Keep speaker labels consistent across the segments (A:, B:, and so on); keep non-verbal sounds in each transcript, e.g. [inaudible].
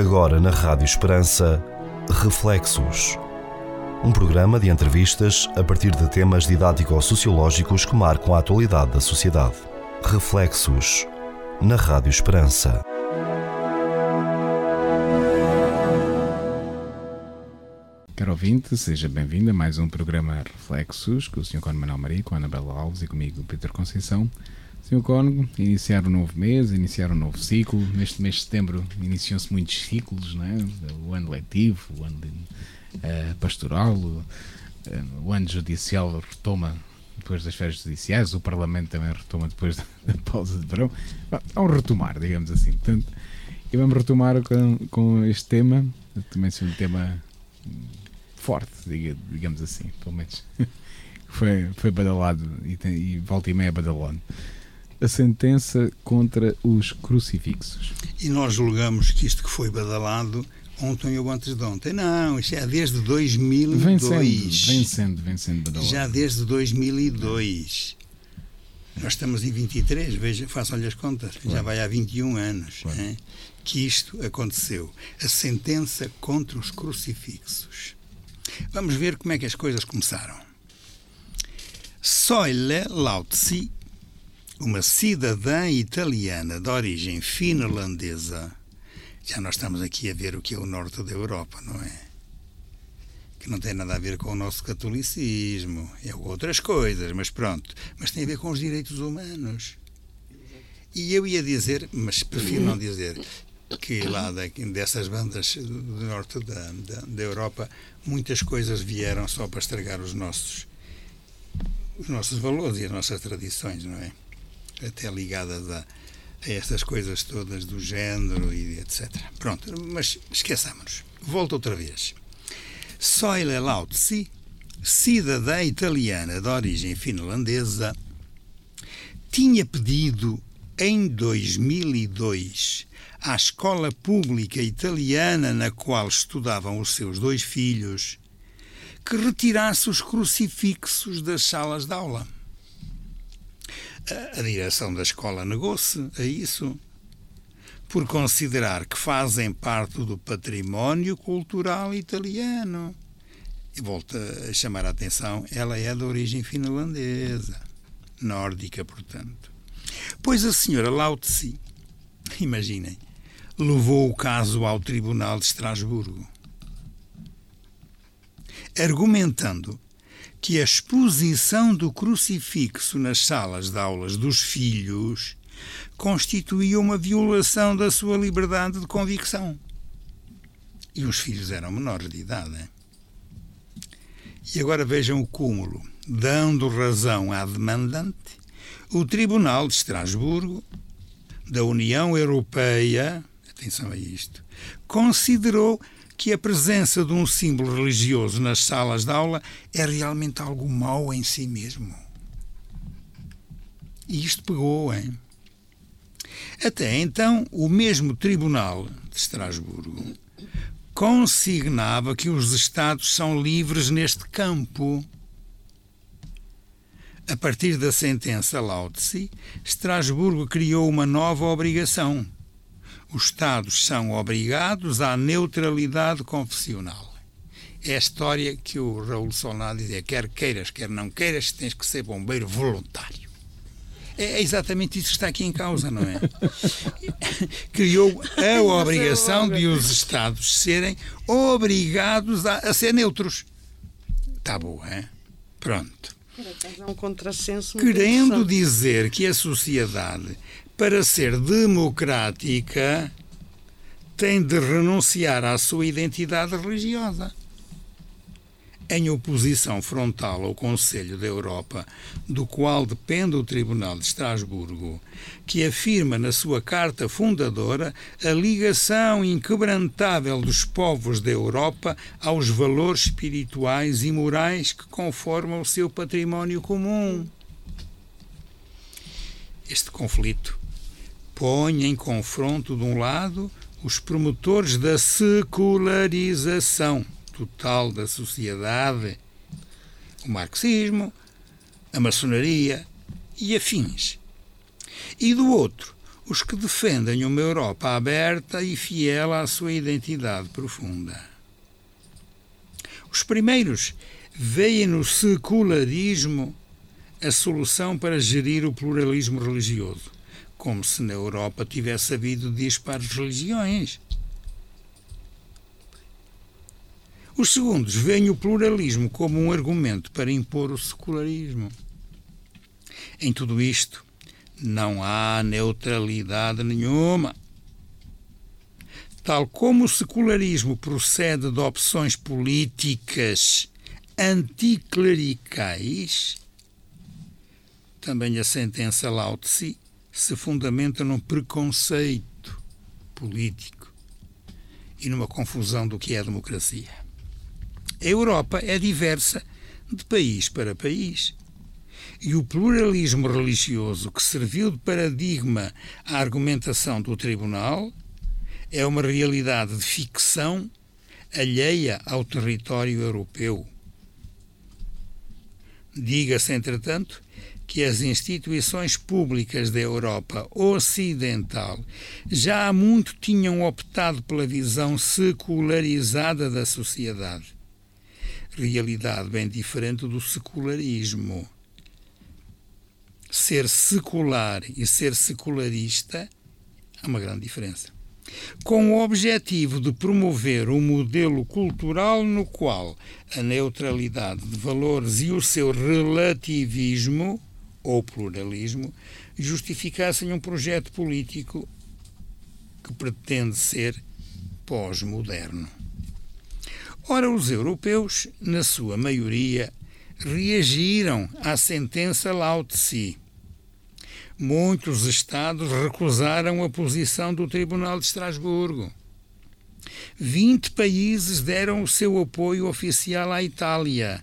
A: Agora na Rádio Esperança, Reflexos. Um programa de entrevistas a partir de temas didático-sociológicos que marcam a atualidade da sociedade. Reflexos. Na Rádio Esperança.
B: Caro ouvinte, seja bem-vindo a mais um programa Reflexos com o Sr. Cono Manuel Maria, com a Anabela Alves e comigo, Pedro Conceição. Sr. Cono, iniciar um novo mês, iniciar um novo ciclo. Neste mês de setembro iniciam-se muitos ciclos, não é? o ano letivo, o ano uh, pastoral, o, uh, o ano judicial retoma depois das férias judiciais, o Parlamento também retoma depois da, da pausa de verão. Há um retomar, digamos assim. Portanto, e vamos retomar com, com este tema, também é um tema forte, digamos assim, pelo menos. [laughs] foi, foi badalado e, tem, e volta e meia badalado. A sentença contra os crucifixos.
C: E nós julgamos que isto que foi badalado ontem ou antes de ontem. Não, isto é desde 2002.
B: Vem sendo, vem sendo, vem sendo badalado.
C: Já desde 2002. Nós estamos em 23, veja, façam-lhe as contas, claro. já vai há 21 anos claro. é, que isto aconteceu. A sentença contra os crucifixos. Vamos ver como é que as coisas começaram. Soile Lautzi, uma cidadã italiana de origem finlandesa, já nós estamos aqui a ver o que é o norte da Europa, não é? Que não tem nada a ver com o nosso catolicismo, é outras coisas, mas pronto. Mas tem a ver com os direitos humanos. E eu ia dizer, mas prefiro não dizer, que lá dessas bandas do norte da, da, da, Europa muitas coisas vieram só para estragar os nossos os nossos valores e as nossas tradições, não é? Até ligadas a, a estas coisas todas do género e etc. Pronto, mas esqueçamos. Volto outra vez. Soile Lautzi, cidadã italiana de origem finlandesa, tinha pedido em 2002 à escola pública italiana na qual estudavam os seus dois filhos que retirasse os crucifixos das salas de aula. A, direção da escola negou-se a isso, por considerar que fazem parte do património cultural italiano. E volto a chamar a atenção, ela é de origem finlandesa, nórdica, portanto. Pois a senhora Lao Tse, imaginem, levou o caso ao Tribunal de Estrasburgo, argumentando que a exposição do crucifixo nas salas de aulas dos filhos constituía uma violação da sua liberdade de convicção. E os filhos eram menores de idade. E agora vejam o cúmulo. Dando razão à demandante, o Tribunal de Estrasburgo, da União Europeia, atenção a isto, considerou que a presença de um símbolo religioso nas salas de aula é realmente algo mau em si mesmo. E isto pegou, hein? Até então, o mesmo Tribunal de Estrasburgo consignava que os Estados são livres neste campo. A partir da sentença Lautsi, Estrasburgo criou uma nova obrigação os Estados são obrigados à neutralidade confessional. É a história que o Raul Solnado dizia: quer queiras, quer não queiras, tens que ser bombeiro voluntário. É exatamente isso que está aqui em causa, não é? [laughs] Criou a obrigação de os Estados serem obrigados a, a ser neutros. Está boa, é? Pronto.
D: É um contrassenso
C: Querendo dizer que a sociedade para ser democrática, tem de renunciar à sua identidade religiosa. Em oposição frontal ao Conselho da Europa, do qual depende o Tribunal de Estrasburgo, que afirma na sua carta fundadora a ligação inquebrantável dos povos da Europa aos valores espirituais e morais que conformam o seu património comum. Este conflito põe em confronto, de um lado, os promotores da secularização total da sociedade, o marxismo, a maçonaria e afins. E do outro, os que defendem uma Europa aberta e fiel à sua identidade profunda. Os primeiros veem no secularismo a solução para gerir o pluralismo religioso, como se na Europa tivesse havido dispares religiões. Os segundos veem o pluralismo como um argumento para impor o secularismo. Em tudo isto, não há neutralidade nenhuma. Tal como o secularismo procede de opções políticas anticlericais, também a sentença Lao Tse se fundamenta num preconceito político e numa confusão do que é democracia. A Europa é diversa de país para país e o pluralismo religioso que serviu de paradigma à argumentação do Tribunal é uma realidade de ficção alheia ao território europeu. Diga-se, entretanto, que as instituições públicas da Europa Ocidental já há muito tinham optado pela visão secularizada da sociedade. Realidade bem diferente do secularismo ser secular e ser secularista há uma grande diferença. Com o objetivo de promover um modelo cultural no qual a neutralidade de valores e o seu relativismo ou pluralismo justificassem um projeto político que pretende ser pós-moderno. Ora, os europeus, na sua maioria, reagiram à sentença Lao Tse. Muitos Estados recusaram a posição do Tribunal de Estrasburgo. 20 países deram o seu apoio oficial à Itália,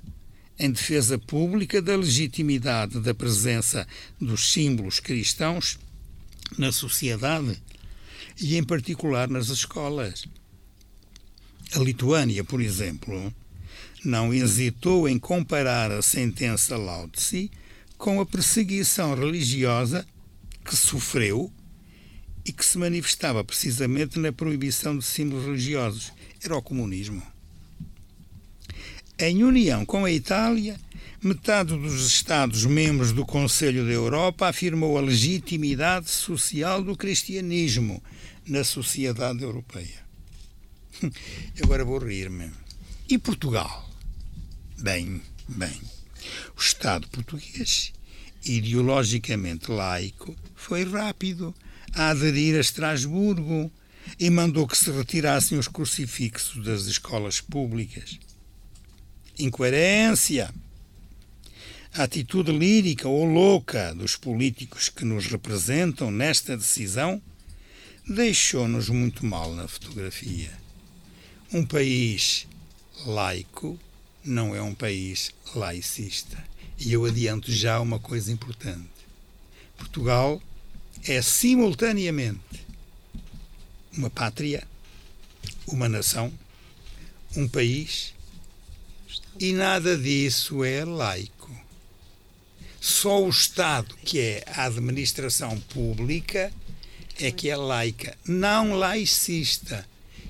C: em defesa pública da legitimidade da presença dos símbolos cristãos na sociedade e, em particular, nas escolas. A Lituânia, por exemplo, não hesitou em comparar a sentença Lao com a perseguição religiosa que sofreu e que se manifestava precisamente na proibição de símbolos religiosos. Era o comunismo. Em união com a Itália, metade dos Estados-membros do Conselho da Europa afirmou a legitimidade social do cristianismo na sociedade europeia. [laughs] Agora vou rir-me. E Portugal? Bem, bem. O Estado português, ideologicamente laico, foi rápido a aderir a Estrasburgo e mandou que se retirassem os crucifixos das escolas públicas. Incoerência. A atitude lírica ou louca dos políticos que nos representam nesta decisão deixou-nos muito mal na fotografia. Um país laico não é um país laicista. E eu adianto já uma coisa importante. Portugal é simultaneamente uma pátria, uma nação, um país e nada disso é laico. Só o Estado, que é a administração pública, é que é laica, não laicista.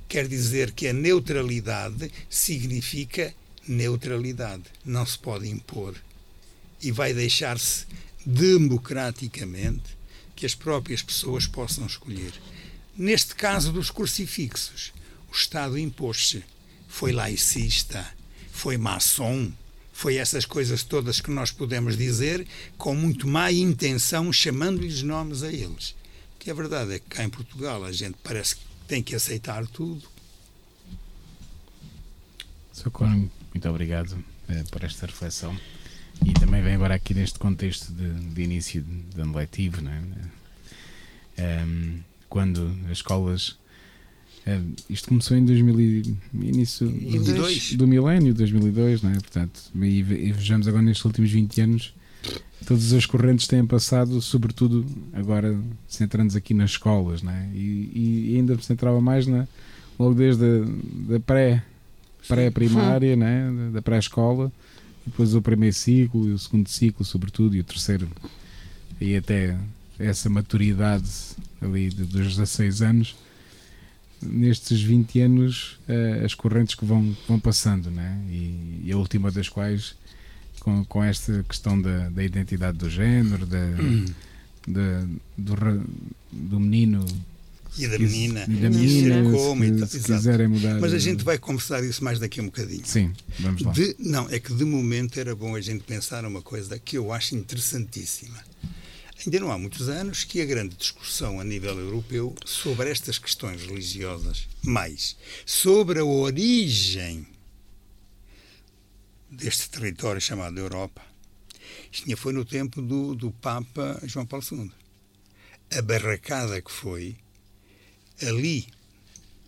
C: Quer dizer que a neutralidade significa neutralidade. Não se pode impor. E vai deixar-se democraticamente que as próprias pessoas possam escolher. Neste caso dos crucifixos, o Estado impôs-se. Foi laicista, foi maçom, foi essas coisas todas que nós podemos dizer com muito má intenção, chamando-lhes nomes a eles. Que a verdade é que cá em Portugal a gente parece que tem que aceitar tudo.
B: Socorro muito obrigado uh, por esta reflexão. E também vem agora aqui neste contexto de, de início de ano letivo, não é? Um, ehm, quando as escolas. Uh, isto começou em 2000 início do, do milénio, 2002, não é? Portanto, e, e vejamos agora nestes últimos 20 anos, todas as correntes têm passado, sobretudo agora centrando-nos aqui nas escolas, não é? E, e ainda se centrava mais na, logo desde a da pré pré-primária, né, da pré-escola, depois o primeiro ciclo, e o segundo ciclo, sobretudo, e o terceiro, e até essa maturidade ali dos 16 anos, nestes 20 anos, uh, as correntes que vão, vão passando, né? E, e a última das quais, com, com esta questão da, da identidade do género, da, hum. da do, do menino
C: e da menina,
B: e da menina
C: como,
B: se, se quiserem mudar.
C: Mas a gente vai conversar isso mais daqui a um bocadinho.
B: Sim, vamos lá.
C: De, não, é que de momento era bom a gente pensar uma coisa que eu acho interessantíssima. Ainda não há muitos anos que a grande discussão a nível europeu sobre estas questões religiosas, mais sobre a origem deste território chamado Europa, isto foi no tempo do, do Papa João Paulo II. A barracada que foi ali,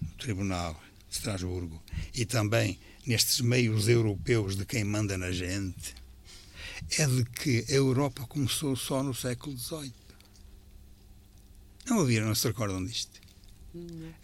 C: no Tribunal de Estrasburgo, e também nestes meios europeus de quem manda na gente, é de que a Europa começou só no século XVIII. Não ouviram, não se recordam disto?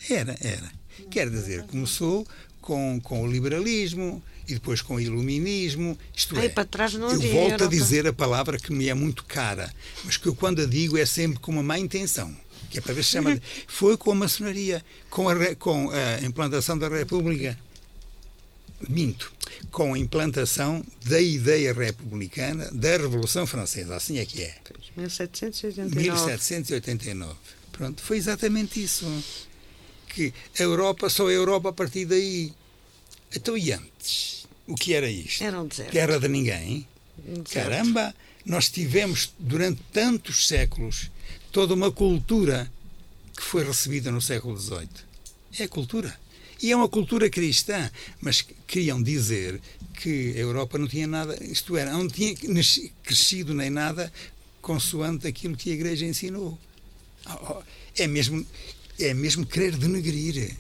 C: Era, era. Quer dizer, começou com, com o liberalismo e depois com o iluminismo. Isto
D: Ai,
C: é,
D: para trás não
C: eu volto a dizer a palavra que me é muito cara, mas que eu quando a digo é sempre com uma má intenção que é para ver se chama. [laughs] Foi com a maçonaria, com a, com a implantação da República. Minto. Com a implantação da ideia republicana da Revolução Francesa. Assim é que é.
D: 1789.
C: 1789. Pronto, foi exatamente isso. Que a Europa, só a Europa a partir daí. Então, e antes? O que era isto?
D: Era um deserto.
C: Terra de ninguém? Um Caramba! Nós tivemos durante tantos séculos toda uma cultura que foi recebida no século XVIII. É a cultura. E é uma cultura cristã, mas queriam dizer que a Europa não tinha nada, isto era, não tinha crescido nem nada consoante aquilo que a Igreja ensinou. Oh, oh, é mesmo, é mesmo querer denegrir.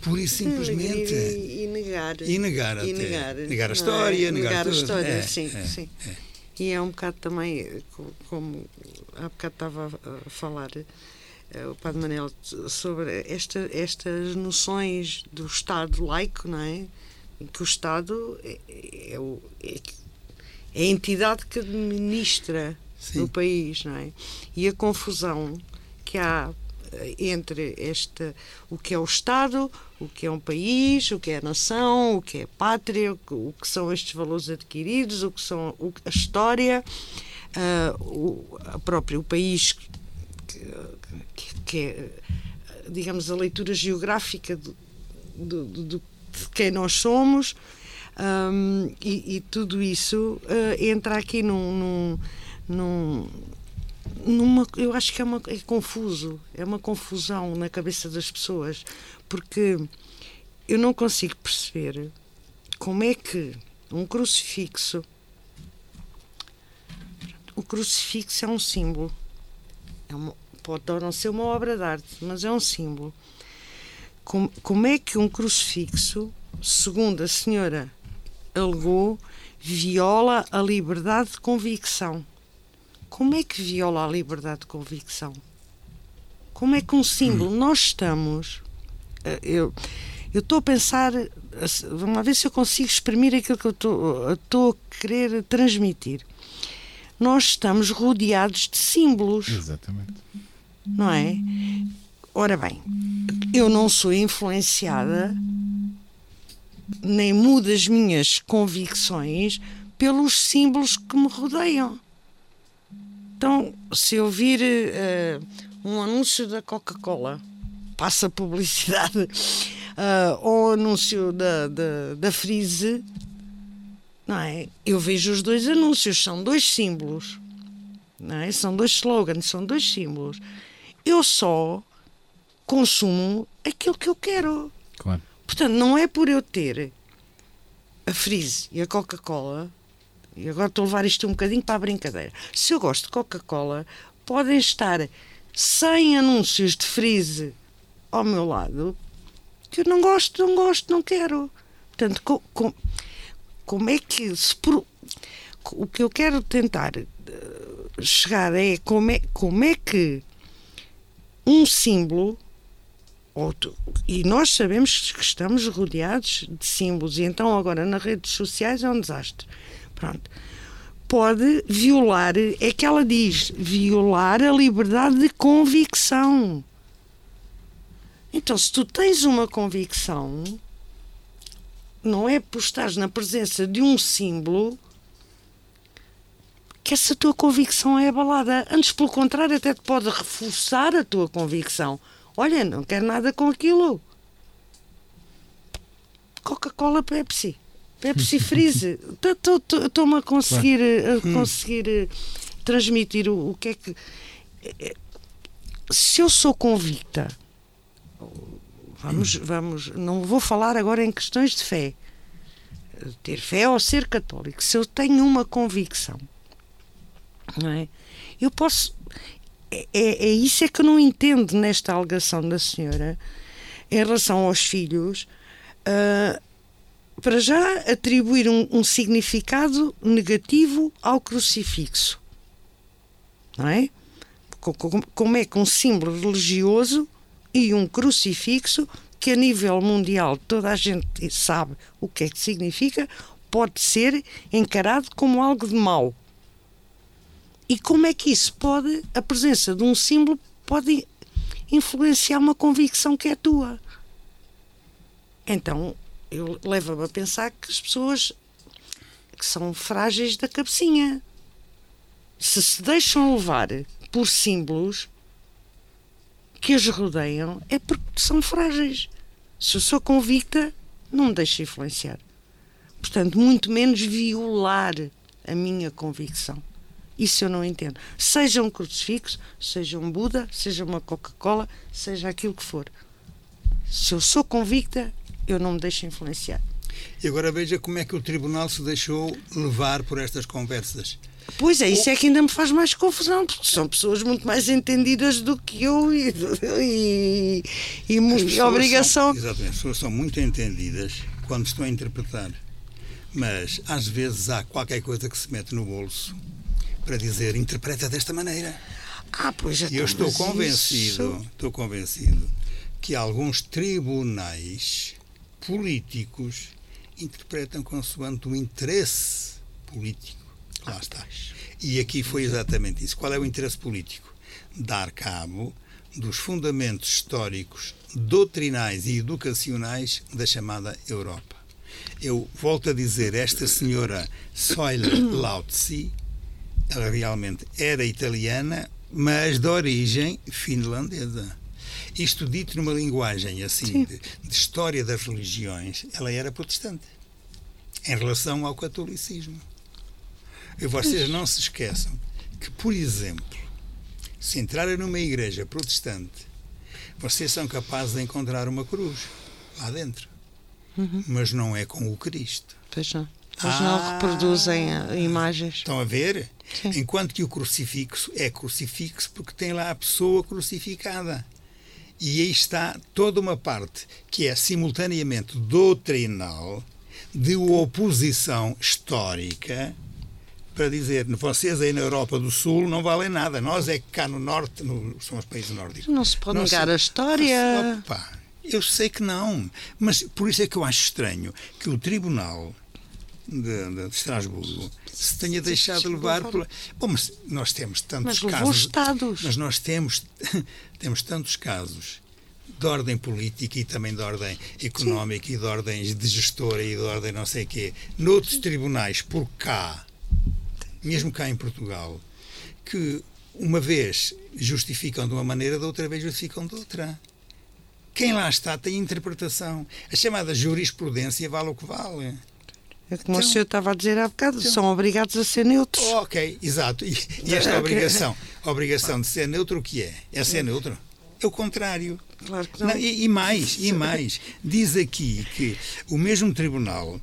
C: Pura e simplesmente.
D: E, e negar.
C: E negar,
D: e negar,
C: negar a história,
D: é?
C: negar,
D: negar a história,
C: é,
D: sim,
C: é,
D: sim.
C: É.
D: E é um bocado também, como há bocado estava a falar eh, o Padre Manel sobre esta, estas noções do Estado laico, não é? Que o Estado é, é, é, é a entidade que administra Sim. o país, não é? E a confusão que há entre este, o que é o Estado, o que é um país, o que é a nação, o que é a pátria, o que são estes valores adquiridos, o que são a história, uh, o a próprio o país que, que, é, digamos, a leitura geográfica do, do, do de quem nós somos. Um, e, e, tudo isso uh, entra aqui num, num, num numa, eu acho que é, uma, é confuso, é uma confusão na cabeça das pessoas, porque eu não consigo perceber como é que um crucifixo. O crucifixo é um símbolo. É uma, pode não ser uma obra de arte, mas é um símbolo. Como, como é que um crucifixo, segundo a senhora alegou, viola a liberdade de convicção? Como é que viola a liberdade de convicção? Como é que um símbolo, hum. nós estamos. Eh, eu estou a pensar, vamos ver se eu consigo exprimir aquilo que eu estou a querer transmitir. Nós estamos rodeados de símbolos.
B: Exatamente.
D: Não é? Ora bem, eu não sou influenciada, nem mudo as minhas convicções pelos símbolos que me rodeiam. Então, se eu vir uh, um anúncio da Coca-Cola, passa publicidade, uh, [laughs] ou anúncio da, da, da Freeze, não é? Eu vejo os dois anúncios, são dois símbolos, não é? São dois slogans, são dois símbolos. Eu só consumo aquilo que eu quero.
B: Claro.
D: Portanto, não é por eu ter a Freeze e a Coca-Cola e agora estou a levar isto um bocadinho para a brincadeira. Se eu gosto de Coca-Cola, podem estar 100 anúncios de freeze ao meu lado que eu não gosto, não gosto, não quero. Portanto, com, com, como é que se o que eu quero tentar eh, chegar é como é, como é que um símbolo e nós sabemos que estamos rodeados de símbolos e então agora nas redes sociais é um desastre Pronto. pode violar, é que ela diz, violar a liberdade de convicção. Então, se tu tens uma convicção, não é por estar na presença de um símbolo que essa tua convicção é abalada. Antes, pelo contrário, até te pode reforçar a tua convicção. Olha, não quero nada com aquilo. Coca-Cola, Pepsi. Pepsi Freeze. [laughs] Estou-me a conseguir, a conseguir eh, transmitir o, o que é que. Eh, se eu sou convicta, vamos, vamos, não vou falar agora em questões de fé, ter fé ou ser católico, se eu tenho uma convicção, não é? Eu posso. É, é, é isso é que eu não entendo nesta alegação da senhora em relação aos filhos. Uh, para já, atribuir um, um significado negativo ao crucifixo. Não é? Como é que um símbolo religioso e um crucifixo, que a nível mundial toda a gente sabe o que é que significa, pode ser encarado como algo de mau. E como é que isso pode, a presença de um símbolo pode influenciar uma convicção que é tua? Então, eu leva-me a pensar que as pessoas que são frágeis da cabecinha se se deixam levar por símbolos que as rodeiam é porque são frágeis. Se eu sou convicta, não me deixo influenciar. Portanto, muito menos violar a minha convicção. Isso eu não entendo. Seja um crucifixo, seja um Buda, seja uma Coca-Cola, seja aquilo que for. Se eu sou convicta, eu não me deixo influenciar.
C: E agora veja como é que o tribunal se deixou levar por estas conversas.
D: Pois é, isso é que ainda me faz mais confusão, porque são pessoas muito mais entendidas do que eu e, e, e obrigação.
C: São, exatamente, as pessoas são muito entendidas quando estão a interpretar, mas às vezes há qualquer coisa que se mete no bolso para dizer interpreta desta maneira.
D: Ah, pois já
C: E eu estou convencido, isso... estou convencido que alguns tribunais políticos interpretam consoante o interesse político. Lá está. E aqui foi exatamente isso. Qual é o interesse político? Dar cabo dos fundamentos históricos, doutrinais e educacionais da chamada Europa. Eu volto a dizer, esta senhora Soile Lautzi, ela realmente era italiana, mas de origem finlandesa. Isto dito numa linguagem assim de, de, história das religiões, ela era protestante em relação ao catolicismo. E vocês não se esqueçam que, por exemplo, se entrarem numa igreja protestante, vocês são capazes de encontrar uma cruz lá dentro. Uhum. Mas não é com o Cristo.
D: Pois não. Eles ah, não reproduzem eh, imagens.
C: Estão a ver? Sim. Enquanto que o crucifixo é crucifixo porque tem lá a pessoa crucificada. E aí está toda uma parte que é simultaneamente doutrinal, de oposição histórica, para dizer vocês aí na Europa do Sul não valem nada, nós é que cá no Norte, no, são os países nórdicos.
D: Não se pode negar a história.
C: Opa, eu sei que não, mas por isso é que eu acho estranho que o Tribunal de, de, Estrasburgo se tenha deixado levar por. Bom, mas nós temos tantos
D: mas
C: casos.
D: Estados.
C: Mas nós temos, [laughs] temos tantos casos de ordem política e também de ordem económica Sim. e de ordens de gestora e de ordem não sei quê, noutros tribunais por cá, mesmo cá em Portugal, que uma vez justificam de uma maneira, da outra vez justificam de outra. Quem lá está tem interpretação. A chamada jurisprudência vale o que vale.
D: É como então, o senhor estava a dizer há bocado, então, são obrigados a ser neutros.
C: Ok, exato. E, e esta obrigação, a obrigação de ser neutro, o que é? É ser neutro? É o contrário.
D: Claro que não. não
C: e, e, mais, e mais. Diz aqui que o mesmo tribunal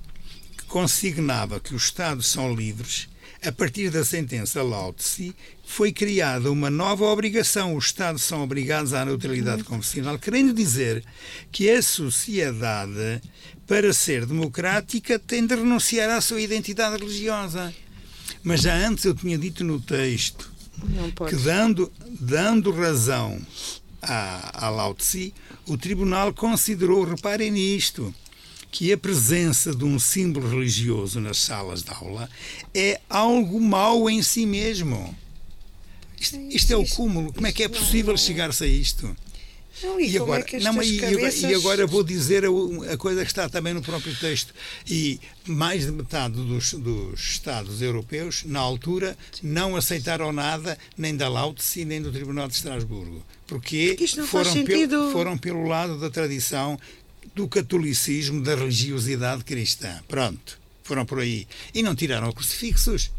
C: que consignava que os Estados são livres, a partir da sentença Lautsi, foi criada uma nova obrigação. Os Estados são obrigados à neutralidade confessional, querendo dizer que a sociedade para ser democrática, tem de renunciar à sua identidade religiosa. Mas já antes eu tinha dito no texto que, dando, dando razão à, à Lao Tse, o tribunal considerou, reparem nisto, que a presença de um símbolo religioso nas salas de aula é algo mau em si mesmo. Isto, isto é o cúmulo. Como é que é possível chegar-se a isto?
D: Não, e,
C: E agora,
D: é
C: não, e,
D: cabeças...
C: e agora vou dizer a, a coisa que está também no próprio texto. E mais de metade dos, dos Estados europeus, na altura, não aceitaram nada nem da Lautse nem do Tribunal de Estrasburgo. Porque,
D: Porque isto não faz
C: foram, pelo, foram pelo lado da tradição do catolicismo, da religiosidade cristã. Pronto, foram por aí. E não tiraram crucifixos.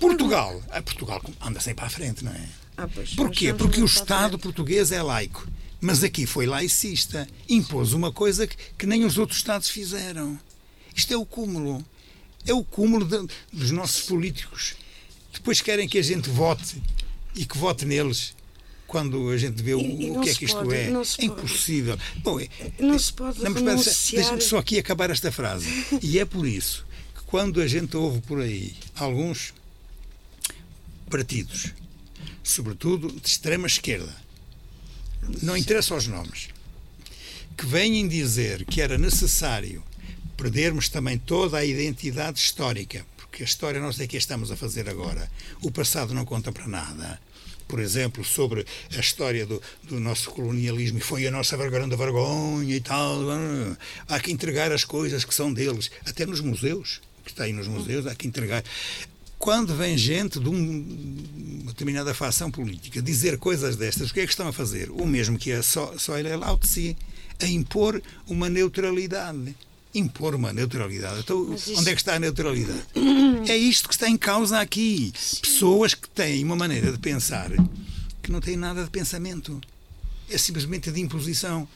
C: Portugal, ah, Portugal anda sempre à frente, não é?
D: Ah, pois,
C: Porquê? Porque o Estado português é laico. Mas aqui foi laicista. Impôs uma coisa que, que nem os outros Estados fizeram. Isto é o cúmulo. É o cúmulo de- dos nossos políticos. Depois querem que a gente vote e que vote neles quando a gente vê o,
D: E- e
C: o que é que isto
D: pode,
C: é. É
D: pode.
C: impossível. Bom, é-
D: Não se pode.
C: Deixa-me só aqui acabar esta frase. E é por isso que quando a gente ouve por aí alguns partidos, sobretudo de extrema esquerda, não interessa os nomes, que vêm dizer que era necessário perdermos também toda a identidade histórica, porque a história nós é que estamos a fazer agora. O passado não conta para nada. Por exemplo, sobre a história do, do nosso colonialismo, e foi a nossa grande vergonha e tal. Há que entregar as coisas que são deles, até nos museus, que está aí nos museus, há que entregar. Quando vem gente de um- uma determinada facção política dizer coisas destas, o que é que estão a fazer? O mesmo que a ele é Lao Tse, a impor uma neutralidade. Impor uma neutralidade. Então,
D: isso-
C: onde é que está a neutralidade? [coughs] É isto que está em causa aqui. Pessoas que têm uma maneira de pensar que não têm nada de pensamento. É simplesmente de imposição.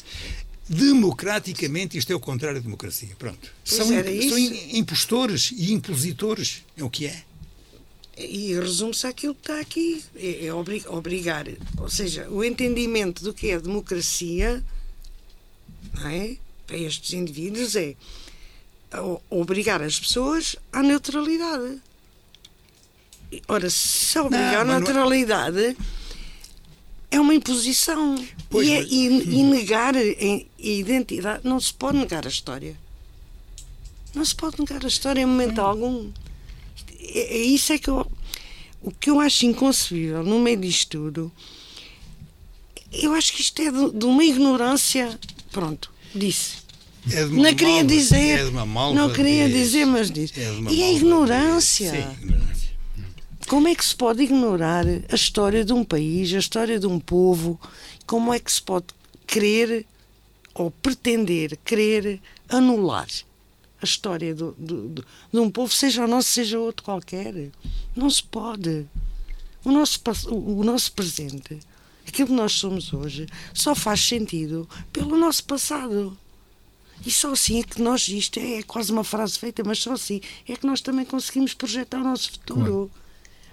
C: Democraticamente, isto é o contrário da democracia. Pronto.
D: Pois
C: São, imp- são impostores e impositores. É o que é.
D: E resume-se àquilo que está aqui. É, é obri- obrigar. Ou seja, o entendimento do que é democracia é? para estes indivíduos é obrigar as pessoas à neutralidade. Ora, se obrigar
C: Não,
D: à
C: é-
D: neutralidade é uma imposição.
C: Pois,
D: e, é-
C: mas-
D: e- e negar a a identidade. Não se pode negar a história. Não se pode negar a história em momento algum. É, é isso é que eu, o que eu acho inconcebível no meio disto tudo. Eu acho que isto é de, de uma ignorância. Pronto, disse.
C: É de uma
D: Não queria
C: malva-
D: dizer.
C: é de uma malva
D: não queria
C: de-
D: dizer, mas disse.
C: é
D: e a
C: de-
D: ignorância.
C: Sim, ignorância.
D: Como é que se pode ignorar a história de um país, a história de um povo? Como é que se pode querer ou pretender querer anular a história do, do- do- de um povo, seja o nosso, seja outro qualquer? Não se pode. O nosso, o o nosso presente, aquilo que nós somos hoje, só faz sentido pelo nosso passado. E só assim é que nós, isto é quase uma frase feita, mas só assim é que nós também conseguimos projetar o nosso futuro.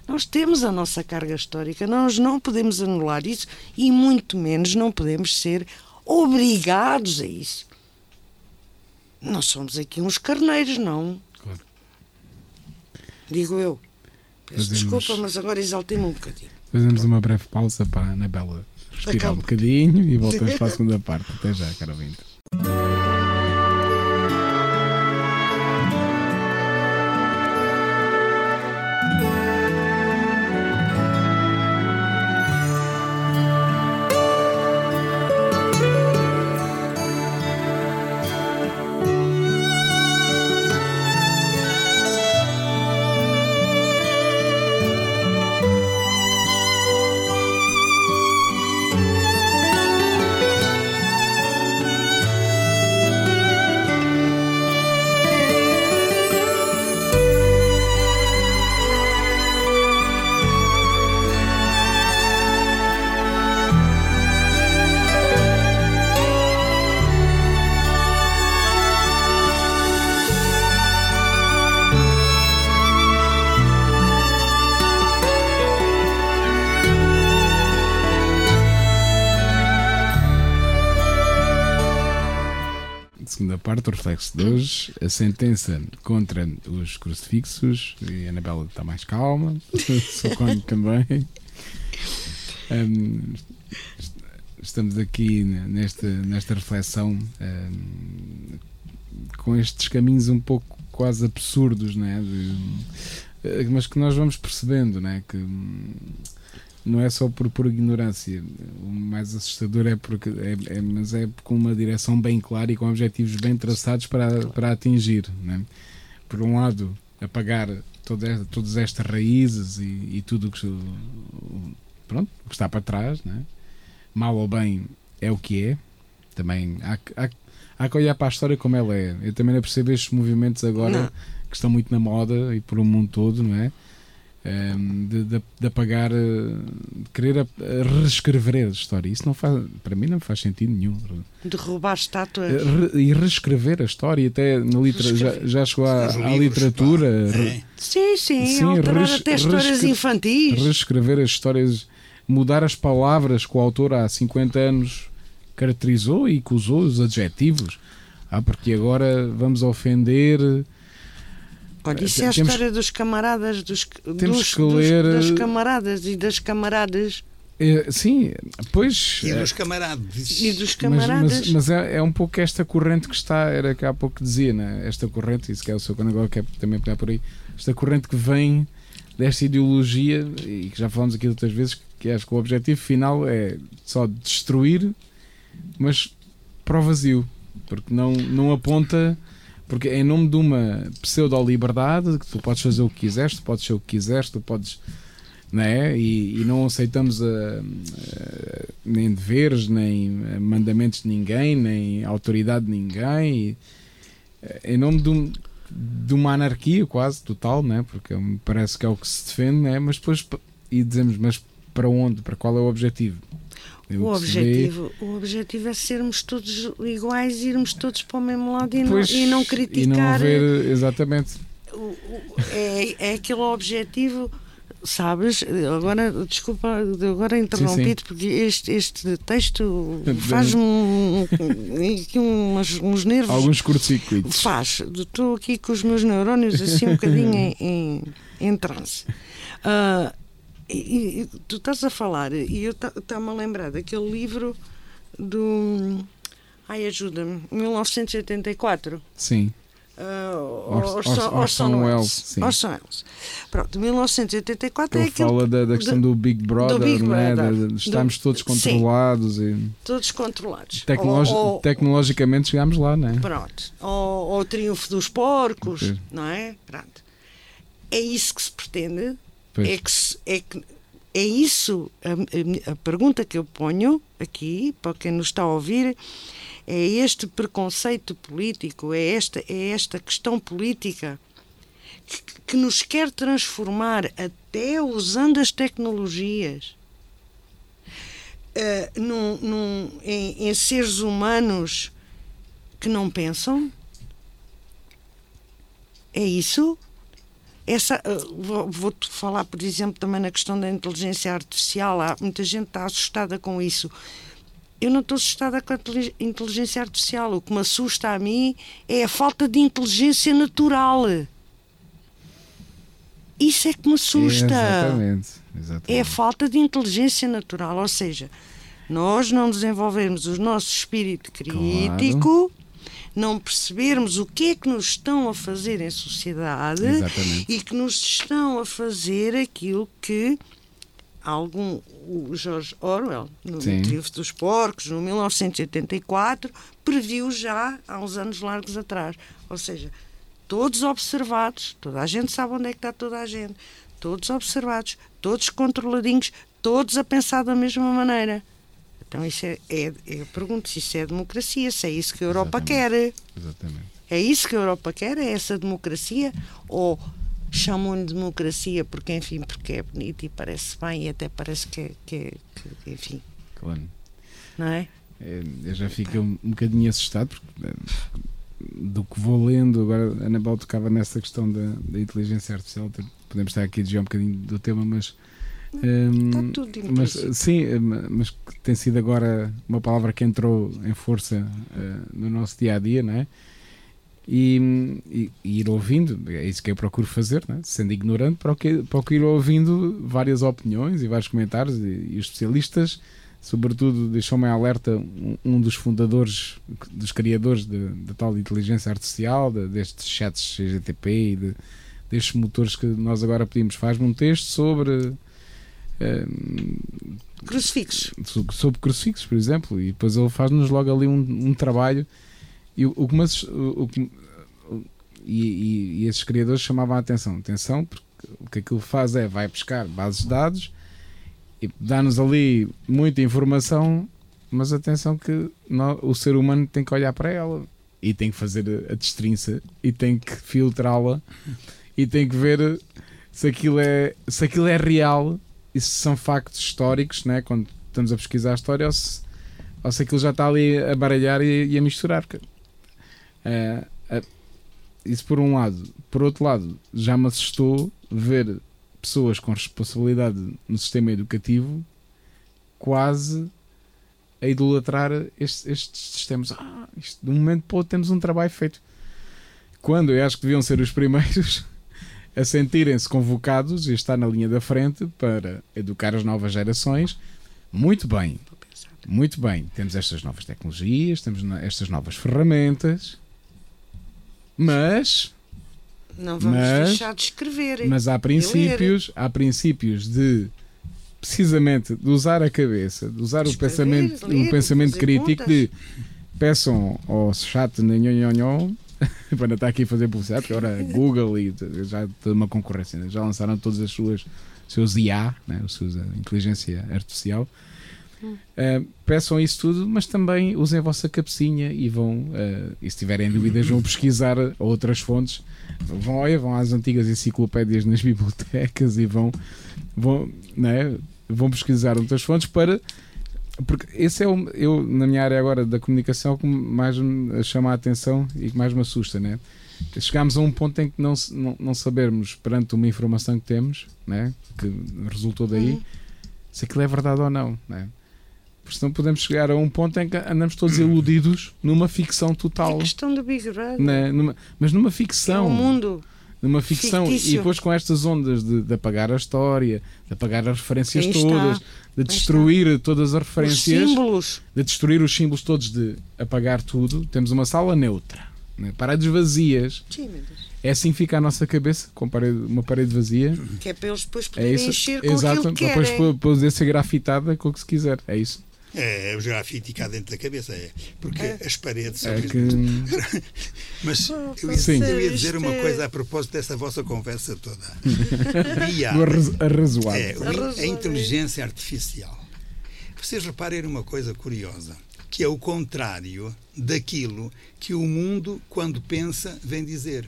D: Nós temos a nossa carga histórica, nós não podemos anular isso e muito menos não podemos ser obrigados a isso. Nós somos aqui uns carneiros, não?
B: Claro.
D: Digo eu. Peço
B: Fazemos-
D: desculpa, mas agora exaltei-me um bocadinho.
B: Fazemos uma breve pausa para a Anabela respirar
D: Acalma.
B: um bocadinho e voltamos [laughs] para a segunda parte. Até já, caro ouvinte. De a sentença contra os crucifixos, e a Anabela está mais calma, [laughs] Socorro também. Est- estamos aqui nesta, nesta reflexão hum, com estes caminhos um pouco quase absurdos, né? De, eh, mas que nós vamos percebendo, né? Que hum, não é só por, por ignorância. O mais assustador é porque é, é, mas é com uma direção bem clara e com objetivos bem traçados para, para atingir. Né? Por um lado, apagar toda, todas estas raízes e, e tudo o que, pronto, que está para trás, né? mal ou bem é o que é. Também há, há, há que olhar para a história como ela é. Eu também não percebo estes movimentos agora não. que estão muito na moda e por o mundo todo, não é? Um, de, de, de, apagar, eh, de querer a, a reescrever a história. Isso não faz, para mim não faz sentido nenhum.
D: De roubar estátuas.
B: Re, e reescrever a história, até na litera, já, já chegou à, à literatura.
D: É. Sim, sim, sim alterar res, até histórias infantis.
B: Reescrever as histórias, mudar as palavras que o autor há 50 anos caracterizou e que usou os adjetivos. Ah, porque agora vamos ofender.
D: Olha, isso é a temos, história dos camaradas, dos, dos, ler, dos, das camaradas e das camaradas.
B: É, sim, pois.
C: E dos camaradas.
D: E dos camaradas.
B: Mas, mas, mas é, é, um pouco esta corrente que está, era que há pouco dizia, né? esta corrente, isso que é o seu agora quer também pegar por aí, esta corrente que vem desta ideologia, e que já falamos aqui outras vezes, que acho que o objetivo final é só destruir mas para o vazio, porque não, não aponta. Porque em nome de uma pseudo-liberdade, que tu podes fazer o que quiseres, tu podes ser o que quiseres, tu podes. Não é? e, e não aceitamos a, a, nem deveres, nem mandamentos de ninguém, nem autoridade de ninguém. E, em nome de, um, de uma anarquia quase total, né? porque parece que é o que se defende, né? mas depois e dizemos, mas para onde? Para qual é o objetivo?
D: O objetivo, o objetivo é sermos todos iguais, irmos todos para o mesmo lado e, pois, não, e não criticar. E não
B: haver, exatamente.
D: O, o, é, é aquele objetivo sabes, agora, desculpa, agora interrompido porque este, este texto [laughs] faz-me um, um, uns, uns nervos.
B: Alguns curtos-circuitos.
D: Faz. Estou aqui com os meus neurónios assim um bocadinho [laughs] em, em, em transe. Uh, e, e, tu estás a falar, e eu estou-me a lembrar daquele livro do. Ai, ajuda-me, 1984.
B: Sim.
D: Uh, Orson Welles. Orson Welles. Pronto, 1984
B: Ele
D: é aquele.
B: fala da, da questão do, do Big Brother, do Big né? Brother. estamos do, todos controlados.
D: Sim, e todos controlados.
B: Tecnologi ou, ou, tecnologicamente chegámos lá, não é?
D: Pronto. Ou, ou o triunfo dos porcos, okay. não é? Pronto. É isso que se pretende é que, é que é isso a, a, pergunta que eu ponho aqui para quem nos está a ouvir é este preconceito político é esta é esta questão política que, que nos quer transformar até usando as tecnologias uh, num, num, em, em seres humanos que não pensam. É isso essa, eh, vou-te falar, por exemplo, também na questão da inteligência artificial. Há muita gente está assustada com isso. Eu não estou assustada com a inteligência artificial. O que me assusta a mim é a falta de inteligência natural. Isso é que me assusta.
B: exatamente, exatamente.
D: É a falta de inteligência natural. Ou seja, nós não desenvolvemos o nosso espírito crítico. Claro não percebermos o que é que nos estão a fazer em sociedade
B: Exatamente.
D: e que nos estão a fazer aquilo que algum o George Orwell no Triunfo dos Porcos no 1984 previu já há uns anos largos atrás. Ou seja todos observados toda a gente sabe onde é que está toda a gente todos observados todos controladinhos todos a pensar da mesma maneira então, isso é, é, eu pergunto se isso é democracia, se é isso que a Europa
B: Exatamente.
D: quer.
B: Exatamente.
D: É isso que a Europa quer? É essa democracia? Ou chamam-lhe democracia porque, enfim, porque é bonito e parece bem e até parece que é, que, é, que enfim.
B: Claro.
D: Não é?
B: é eu já fico um, um bocadinho assustado porque, eh, do que vou lendo. Agora, a Anabel tocava nessa questão da, da inteligência artificial. Podemos estar aqui a desviar um bocadinho do tema, mas
D: Está tudo
B: mas Sim, mas tem sido agora uma palavra que entrou em força uh, no nosso dia a dia, não é? E, e, e, ir ouvindo, é isso que eu procuro fazer, é? sendo ignorante, procuro, procuro ir ouvindo várias opiniões e vários comentários, e, e os especialistas sobretudo deixou-me alerta um, um dos fundadores, dos criadores da tal inteligência artificial, de- destes chats CGTP e de- destes motores que nós agora pedimos. Faz-me um texto sobre. Eh,
D: Crucifixos.
B: so- sobre crucifixos, por exemplo, e depois ele faz-nos logo ali um, um trabalho. E o, o o- e, e- esses criadores chamavam a atenção. Atenção, porque o que aquilo faz é vai buscar bases de dados e dá-nos ali muita informação, mas atenção que nó- o ser humano tem que olhar para ela e tem que fazer a, a destrinça e tem que filtrá-la e tem que ver se aquilo é, se aquilo é real se são factos históricos, né? quando estamos a pesquisar a história, ou se, ou se aquilo já está ali a baralhar e, e a misturar. eh, eh, isso por um lado. Por outro lado, já me assustou ver pessoas com responsabilidade no sistema educativo quase a idolatrar estes, estes sistemas. Ah, isto, de um momento para outro temos um trabalho feito. Quando eu acho que deviam ser os primeiros a sentirem-se convocados e estar na linha da frente para educar as novas gerações. Muito bem, muito bem. Temos estas novas tecnologias, temos estas novas ferramentas, mas,
D: Não vamos
B: Mas-
D: deixar de escrever.
B: mas há princípios, há princípios de precisamente de usar a cabeça, de usar o pensamento,
D: ler,
B: o pensamento crítico
D: contas.
B: de peçam ao chat na nhonhonhon [laughs] para não estar aqui a fazer publicidade, porque agora Google e já tem uma concorrência, né? já lançaram todas as suas seus IA, né? os seus a inteligência artificial. Uh, peçam isso tudo, mas também usem a vossa cabecinha e vão, uh, e se tiverem dúvidas, vão pesquisar outras fontes. Vão, olha, vão às antigas enciclopédias nas bibliotecas e vão, vão, né? vão pesquisar outras fontes para. Porque esse é o, eu, na minha área agora da comunicação, o que mais me chama a atenção e que mais me assusta, né? Chegámos a um ponto em que não, não, não sabermos, perante uma informação que temos, né? que resultou daí,
D: Uhum.
B: se aquilo é verdade ou não. Né? Porque senão podemos chegar a um ponto em que andamos todos iludidos numa ficção
D: É
B: total.
D: a questão do Big Brother.
B: né? Numa- mas numa
D: É
B: ficção.
D: um mundo.
B: Numa ficção. E
D: fictício.
B: depois com estas ondas de, de apagar a história, de apagar as referências
D: Aí está.
B: todas, de destruir todas as
D: Os
B: referências,
D: símbolos.
B: de destruir os símbolos todos, de apagar tudo, temos uma sala neutra. Né? Paredes vazias.
D: Sim.
B: É assim que fica a nossa cabeça, com parede- uma parede vazia.
D: Que é para eles depois
B: É
D: poderem
B: isso.
D: encher com
B: Exato,
D: aquilo que
B: depois
D: querem.
B: po- poder ser grafitada com o que se quiser. É isso.
C: É, o grafite cá dentro da cabeça, é. Porque as paredes são
B: É que. [laughs]
C: Mas
D: Oh,
C: eu ia, eu ia dizer uma
D: é-
C: coisa a propósito dessa vossa conversa toda. [laughs] IA,
B: do arras- arrazoado.
C: é, a inteligência artificial. Vocês reparem numa coisa curiosa, que é o contrário daquilo que o mundo, quando pensa, vem dizer.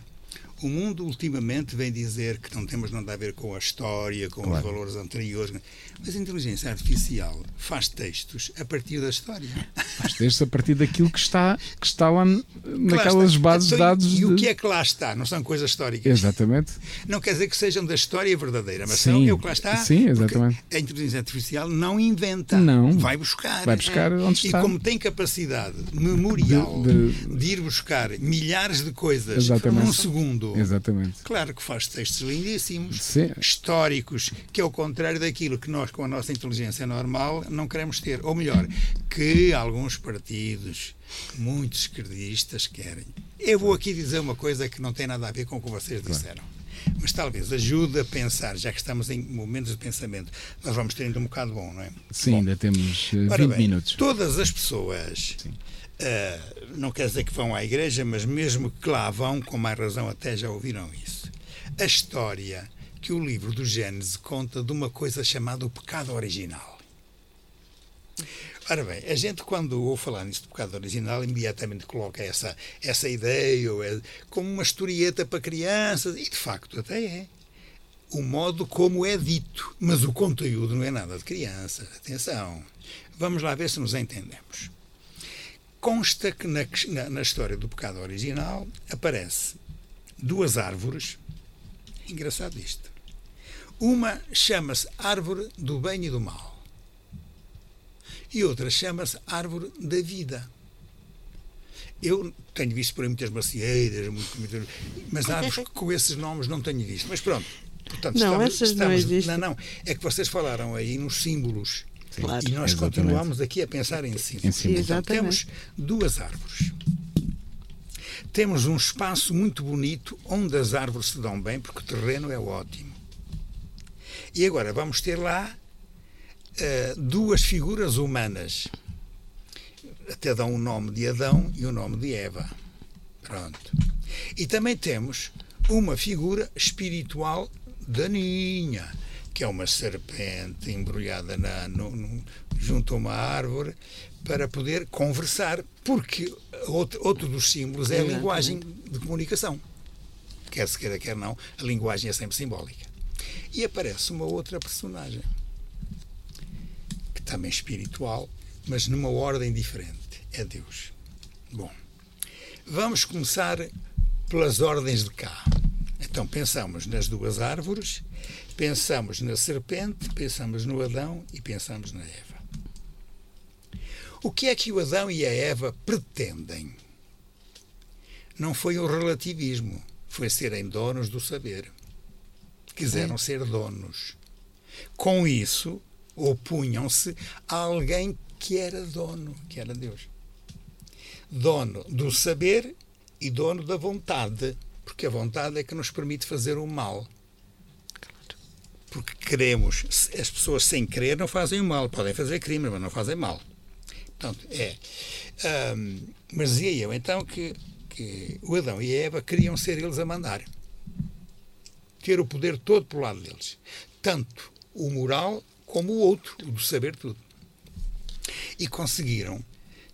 C: O mundo ultimamente vem dizer que não temos nada a ver com a história, com os
B: Claro.
C: valores anteriores, mas a inteligência artificial faz textos a partir da história.
B: Faz texto a partir daquilo que está, que está lá naquelas bases de
C: Então,
B: dados.
C: E o
B: de-
C: que é que lá está? Não são coisas históricas.
B: Exatamente.
C: Não quer dizer que sejam da história verdadeira, mas
B: Sim.
C: são é o que lá está.
B: Sim, exatamente.
C: A inteligência artificial não inventa,
B: Não.
C: vai buscar.
B: Vai buscar onde
C: E
B: está.
C: como tem capacidade memorial
B: De-
C: de,
B: de-
C: ir buscar milhares de coisas
B: Exatamente.
C: num segundo,
B: Exatamente.
C: claro que faz textos lindíssimos,
B: Sim.
C: históricos, que é o contrário daquilo que nós, com a nossa inteligência normal, não queremos ter. Ou melhor, que alguns partidos, muitos esquerdistas, querem. Eu vou aqui dizer uma coisa que não tem nada a ver com o que vocês disseram. Mas talvez ajude a pensar, já que estamos em momentos de pensamento, nós vamos ter ainda um bocado bom, não é?
B: Sim,
C: Bom,
B: ainda temos eh, 20
C: Ora bem,
B: minutos.
C: Todas as pessoas,
B: Sim.
C: Ah, não quer dizer que vão à igreja, mas mesmo que lá vão, com mais razão até já ouviram isso. A história que o livro do Gênesis conta de uma coisa chamada o pecado original. Ora bem, a gente quando ouve falar nisso do pecado original, imediatamente coloca essa, essa ideia ou é, como uma historieta para crianças, e de facto até é. O modo como é dito, mas o conteúdo não é nada de criança. Atenção. Vamos lá ver se nos entendemos. Consta que na, na, história do pecado original aparece duas árvores. Engraçado isto. Uma chama-se árvore do bem e do mal. E outra chama-se árvore da vida. Eu tenho visto por aí muitas macieiras, mas árvores com esses nomes não tenho visto. Mas pronto. Portanto,
D: Não,
C: estamos,
D: essas não
C: estamos-
D: existem.
C: Não, não. É que vocês falaram aí nos símbolos.
D: Claro.
C: E nós
B: exatamente.
C: continuamos aqui a pensar em cima.
B: Em cima.
C: Então,
D: Exatamente.
C: temos duas árvores. Temos um espaço muito bonito onde as árvores se dão bem, porque o terreno é ótimo. E agora vamos ter lá eh, duas figuras humanas. Até dão o nome de Adão e o nome de Eva. Pronto. E também temos uma figura espiritual daninha, que é uma serpente embrulhada na, no- no- junto a uma árvore para poder conversar, porque outro, outro dos símbolos é a linguagem de comunicação. Quer se queira, quer não, a linguagem é sempre simbólica. E aparece uma outra personagem, que também é espiritual, mas numa ordem diferente. É Deus. Bom, vamos começar pelas ordens de cá. Então pensamos nas duas árvores, pensamos na serpente, pensamos no Adão e pensamos na Eva. O que é que o Adão e a Eva pretendem? Não foi o relativismo, foi serem donos do saber. Quiseram ser donos. Com isso, opunham-se a alguém que era dono, que era Deus. Dono do saber e dono da vontade, porque a vontade é que nos permite fazer o mal. Porque queremos, as pessoas sem querer não fazem o mal, podem fazer crime, mas não fazem mal. Portanto, é. Ahm, mas dizia eu então que, que o Adão e a Eva queriam ser eles a mandar. Ter o poder todo para o lado deles. Tanto o moral como o outro, o do saber tudo. E conseguiram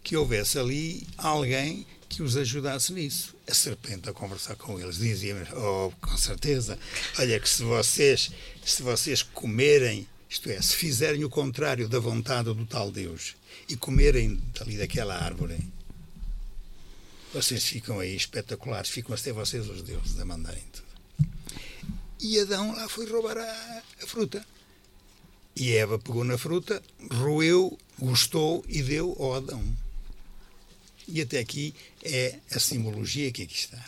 C: que houvesse ali alguém que os ajudasse nisso. A serpente a conversar com eles dizia oh, com certeza, olha que se vocês, se vocês comerem, isto é, se fizerem o contrário da vontade do tal Deus e comerem ali daquela árvore, vocês ficam aí espetaculares, ficam a ser vocês os deuses a mandarem tudo. E Adão lá foi roubar a, a fruta. E Eva pegou na fruta, roeu, gostou e deu ao Adão. E até aqui é a simbologia que aqui está.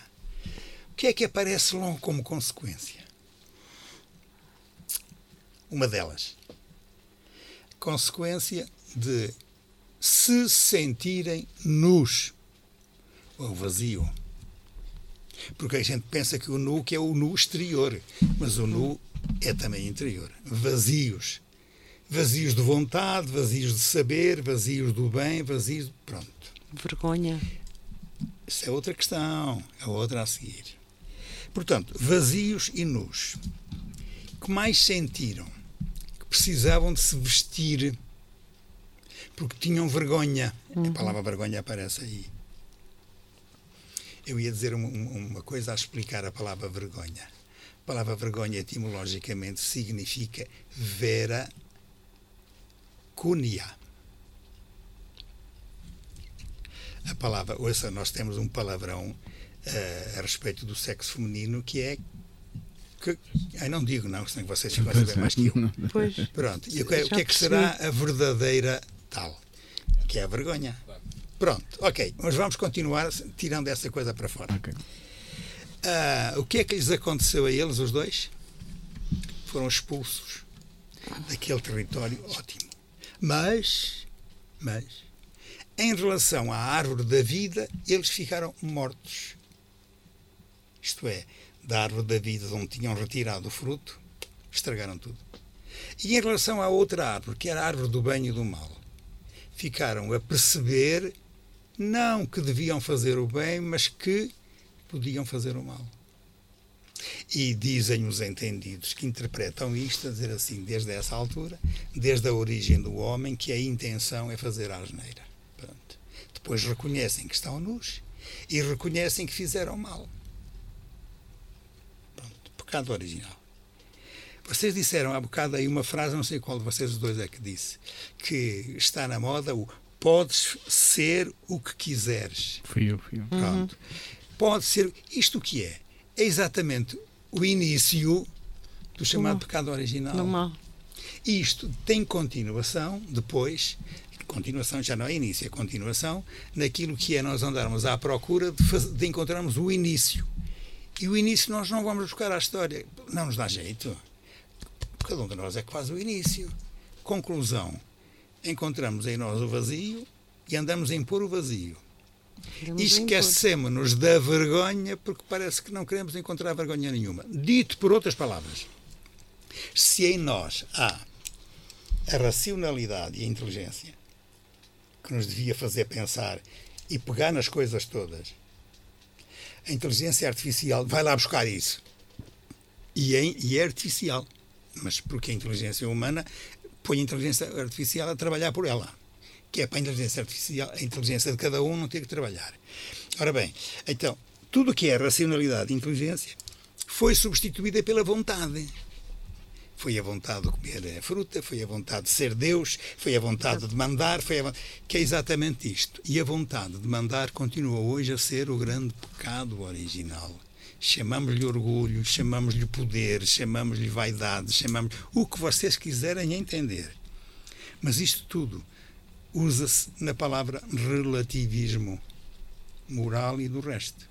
C: O que é que aparece logo como consequência? Uma delas. Consequência de se sentirem nus ou vazio. Porque a gente pensa que o nu que é o nu exterior, mas o nu é também interior. Vazios. Vazios de vontade, vazios de saber, vazios do bem, vazios. Pronto.
D: Vergonha.
C: Isso é outra questão, é outra a seguir. Portanto, vazios e nus. Que mais sentiram? Que precisavam de se vestir porque tinham vergonha. A palavra vergonha aparece aí. Eu ia dizer uma, uma coisa a explicar a palavra vergonha. A palavra vergonha etimologicamente significa vera cunia. A palavra, ouça, nós temos um palavrão eh, a respeito do sexo feminino que é que, ai não digo não, senão vocês ficam a saber mais que eu.
D: Pois.
C: Pronto. E o que, é- o que é que será a verdadeira tal? Que é a vergonha. Pronto, ok. Mas vamos continuar tirando essa coisa para fora.
B: Ok.
C: Ah, o que é que lhes aconteceu a eles, os dois? Foram expulsos daquele território ótimo. Mas, mas, em relação à árvore da vida, eles ficaram mortos. Isto é, da árvore da vida de onde tinham retirado o fruto, estragaram tudo. E em relação à outra árvore, que era a árvore do bem e do mal, ficaram a perceber não que deviam fazer o bem, mas que podiam fazer o mal. E dizem os entendidos que interpretam isto a dizer assim, desde essa altura, desde a origem do homem, que a intenção é fazer a asneira. Depois reconhecem que estão nus e reconhecem que fizeram mal. Pronto. Pecado original. Vocês disseram há bocado aí uma frase, não sei qual de vocês os dois é que disse, que está na moda o podes ser o que quiseres.
B: Fui eu, fui eu.
C: Pronto. Pode ser. Isto o que é? É exatamente o início do chamado pecado original.
D: No mal.
C: Isto tem continuação depois, continuação já não é início, é continuação, naquilo que é nós andarmos à procura de, de encontrarmos o início. E o início nós não vamos buscar à história. Não nos dá jeito. Cada um de nós é que faz o início. Conclusão. encontramos em nós o vazio e andamos a impor o vazio. E esquecemos-nos da vergonha porque parece que não queremos encontrar vergonha nenhuma. Dito por outras palavras, se em nós há a racionalidade e a inteligência que nos devia fazer pensar e pegar nas coisas todas, a inteligência artificial vai lá buscar isso. E é, e é artificial. Mas porque a inteligência humana põe a inteligência artificial a trabalhar por ela. Que é para a inteligência artificial, a inteligência de cada um não ter que trabalhar. Ora bem, então, tudo o que é racionalidade e inteligência foi substituída pela vontade. Foi a vontade de comer a fruta, foi a vontade de ser Deus, foi a vontade de mandar, foi a que é exatamente isto. E a vontade de mandar continua hoje a ser o grande pecado original. Chamamos-lhe orgulho, chamamos-lhe poder, chamamos-lhe vaidade, chamamos o que vocês quiserem entender. Mas isto tudo usa-se na palavra relativismo moral e do resto.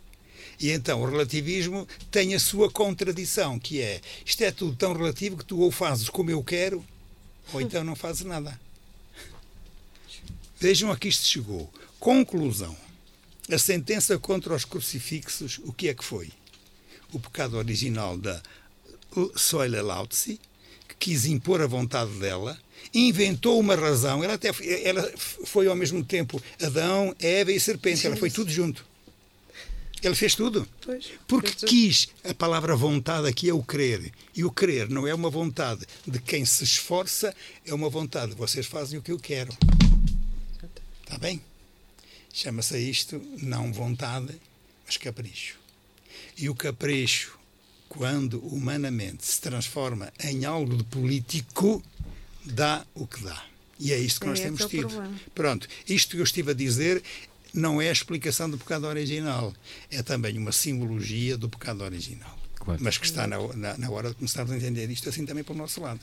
C: E então o relativismo tem a sua contradição, que é isto é tudo tão relativo que tu ou fazes como eu quero, ou então não fazes nada. [laughs] Vejam a que isto chegou. Conclusão. A sentença contra os crucifixos, o que é que foi? O pecado original da Soile Lautzi, que quis impor a vontade dela, inventou uma razão. Ela até ela foi ao mesmo tempo Adão, Eva e serpente. Ela foi tudo junto. Ela fez tudo.
D: Pois,
C: Porque
D: fez tudo.
C: quis, a palavra vontade aqui é o querer. E o querer não é uma vontade de quem se esforça, é uma vontade de vocês fazem o que eu quero. Está bem? Chama-se a isto não vontade, mas capricho. E o capricho, quando humanamente se transforma em algo de político, dá o que dá. E é isto que
D: É
C: nós temos
D: é
C: tido.
D: problema.
C: Pronto, isto que eu estive a dizer não é a explicação do pecado original, é também uma simbologia do pecado original.
B: Claro.
C: Mas que está na, na, na hora de começarmos a entender isto assim também para o nosso lado.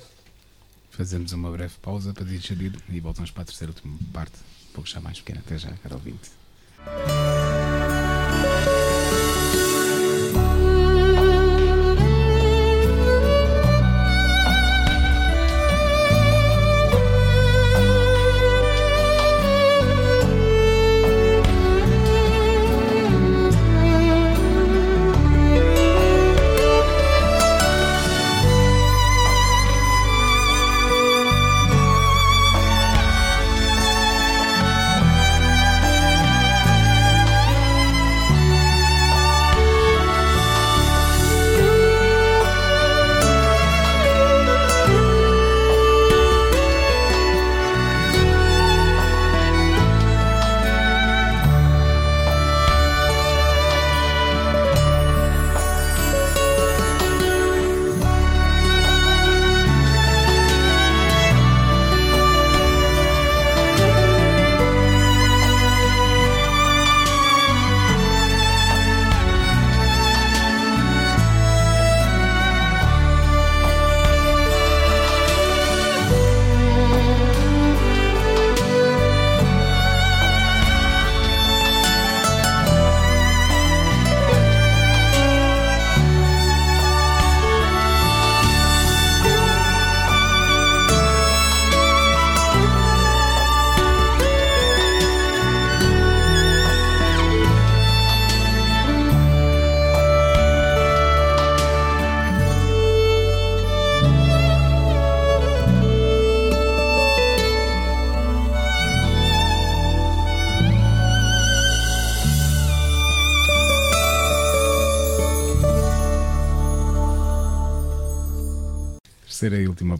B: Fazemos uma breve pausa para digerir e voltamos para a terceira última parte, um pouco já mais pequena. Até já, caro ouvinte.